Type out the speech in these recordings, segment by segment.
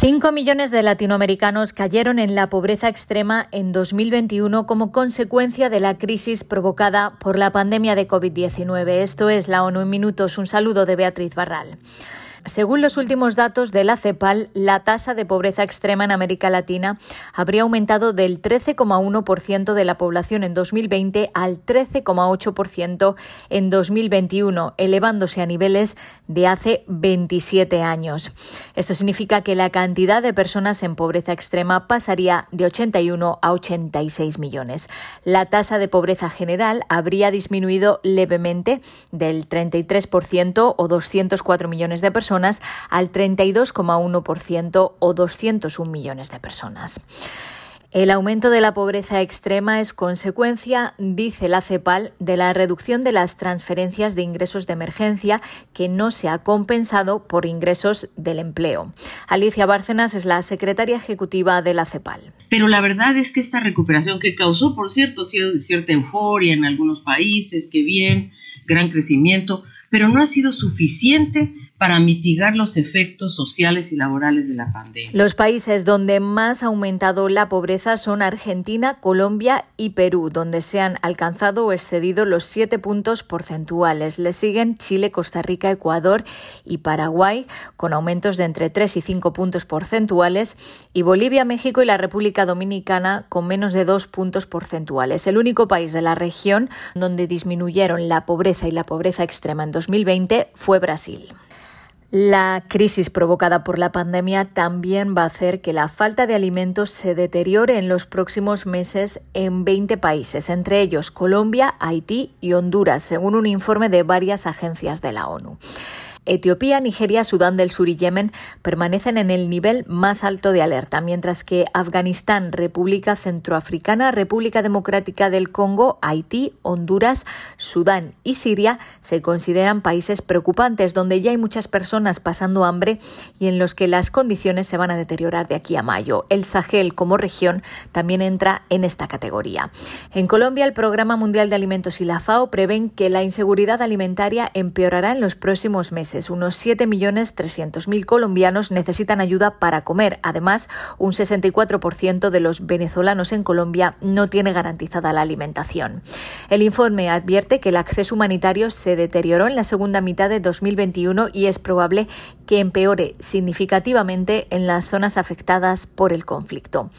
Cinco millones de latinoamericanos cayeron en la pobreza extrema en 2021 como consecuencia de la crisis provocada por la pandemia de COVID-19. Esto es la ONU en minutos. Un saludo de Beatriz Barral. Según los últimos datos de la CEPAL, la tasa de pobreza extrema en América Latina habría aumentado del 13,1% de la población en 2020 al 13,8% en 2021, elevándose a niveles de hace 27 años. Esto significa que la cantidad de personas en pobreza extrema pasaría de 81 a 86 millones. La tasa de pobreza general habría disminuido levemente del 33% o 204 millones de personas al 32,1% o 201 millones de personas. El aumento de la pobreza extrema es consecuencia, dice la CEPAL, de la reducción de las transferencias de ingresos de emergencia que no se ha compensado por ingresos del empleo. Alicia Bárcenas es la secretaria ejecutiva de la CEPAL. Pero la verdad es que esta recuperación que causó, por cierto, cierta euforia en algunos países, que bien, gran crecimiento, pero no ha sido suficiente para mitigar los efectos sociales y laborales de la pandemia. Los países donde más ha aumentado la pobreza son Argentina, Colombia y Perú, donde se han alcanzado o excedido los siete puntos porcentuales. Le siguen Chile, Costa Rica, Ecuador y Paraguay, con aumentos de entre 3 y 5 puntos porcentuales, y Bolivia, México y la República Dominicana con menos de 2 puntos porcentuales. El único país de la región donde disminuyeron la pobreza y la pobreza extrema en 2020 fue Brasil. La crisis provocada por la pandemia también va a hacer que la falta de alimentos se deteriore en los próximos meses en 20 países, entre ellos Colombia, Haití y Honduras, según un informe de varias agencias de la ONU. Etiopía, Nigeria, Sudán del Sur y Yemen permanecen en el nivel más alto de alerta, mientras que Afganistán, República Centroafricana, República Democrática del Congo, Haití, Honduras, Sudán y Siria se consideran países preocupantes donde ya hay muchas personas pasando hambre y en los que las condiciones se van a deteriorar de aquí a mayo. El Sahel como región también entra en esta categoría. En Colombia, el Programa Mundial de Alimentos y la FAO prevén que la inseguridad alimentaria empeorará en los próximos meses unos 7.300.000 colombianos necesitan ayuda para comer. Además, un 64% de los venezolanos en Colombia no tiene garantizada la alimentación. El informe advierte que el acceso humanitario se deterioró en la segunda mitad de 2021 y es probable que empeore significativamente en las zonas afectadas por el conflicto.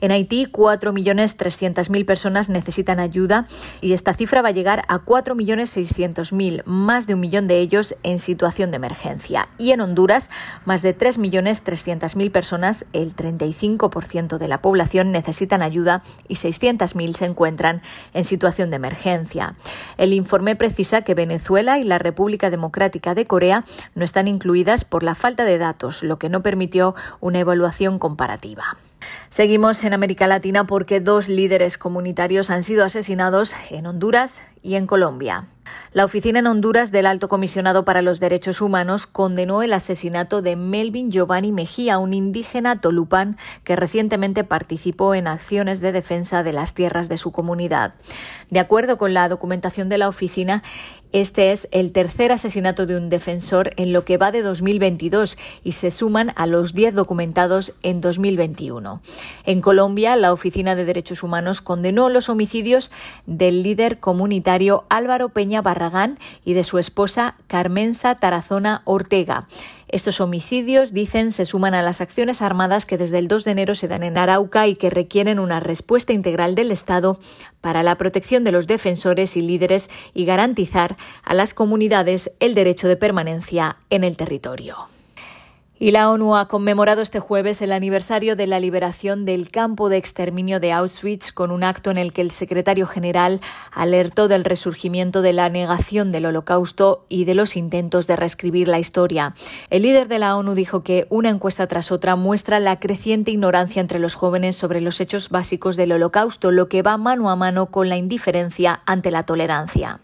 En Haití, 4.300.000 personas necesitan ayuda y esta cifra va a llegar a 4.600.000, más de un millón de ellos en situación de emergencia. Y en Honduras, más de 3.300.000 personas, el 35% de la población, necesitan ayuda y 600.000 se encuentran en situación de emergencia. El informe precisa que Venezuela y la República Democrática de Corea no están incluidas por la falta de datos, lo que no permitió una evaluación comparativa. Seguimos en América Latina porque dos líderes comunitarios han sido asesinados en Honduras y en Colombia. La oficina en Honduras del Alto Comisionado para los Derechos Humanos condenó el asesinato de Melvin Giovanni Mejía, un indígena tolupán que recientemente participó en acciones de defensa de las tierras de su comunidad. De acuerdo con la documentación de la oficina, este es el tercer asesinato de un defensor en lo que va de 2022 y se suman a los 10 documentados en 2021. En Colombia, la Oficina de Derechos Humanos condenó los homicidios del líder comunitario Álvaro Peña Barragán y de su esposa Carmensa Tarazona Ortega. Estos homicidios, dicen, se suman a las acciones armadas que desde el 2 de enero se dan en Arauca y que requieren una respuesta integral del Estado para la protección de los defensores y líderes y garantizar a las comunidades el derecho de permanencia en el territorio. Y la ONU ha conmemorado este jueves el aniversario de la liberación del campo de exterminio de Auschwitz con un acto en el que el secretario general alertó del resurgimiento de la negación del holocausto y de los intentos de reescribir la historia. El líder de la ONU dijo que una encuesta tras otra muestra la creciente ignorancia entre los jóvenes sobre los hechos básicos del holocausto, lo que va mano a mano con la indiferencia ante la tolerancia.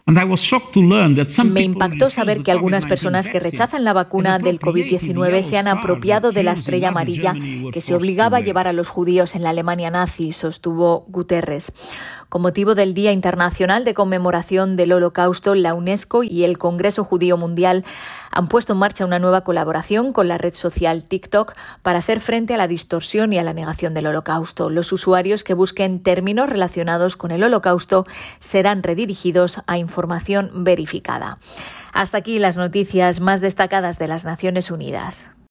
Me impactó saber que algunas personas que rechazan la vacuna del COVID-19 se han han apropiado de la estrella amarilla que se obligaba a llevar a los judíos en la Alemania nazi, sostuvo Guterres. Con motivo del Día Internacional de Conmemoración del Holocausto, la UNESCO y el Congreso Judío Mundial han puesto en marcha una nueva colaboración con la red social TikTok para hacer frente a la distorsión y a la negación del Holocausto. Los usuarios que busquen términos relacionados con el Holocausto serán redirigidos a información verificada. Hasta aquí las noticias más destacadas de las Naciones Unidas.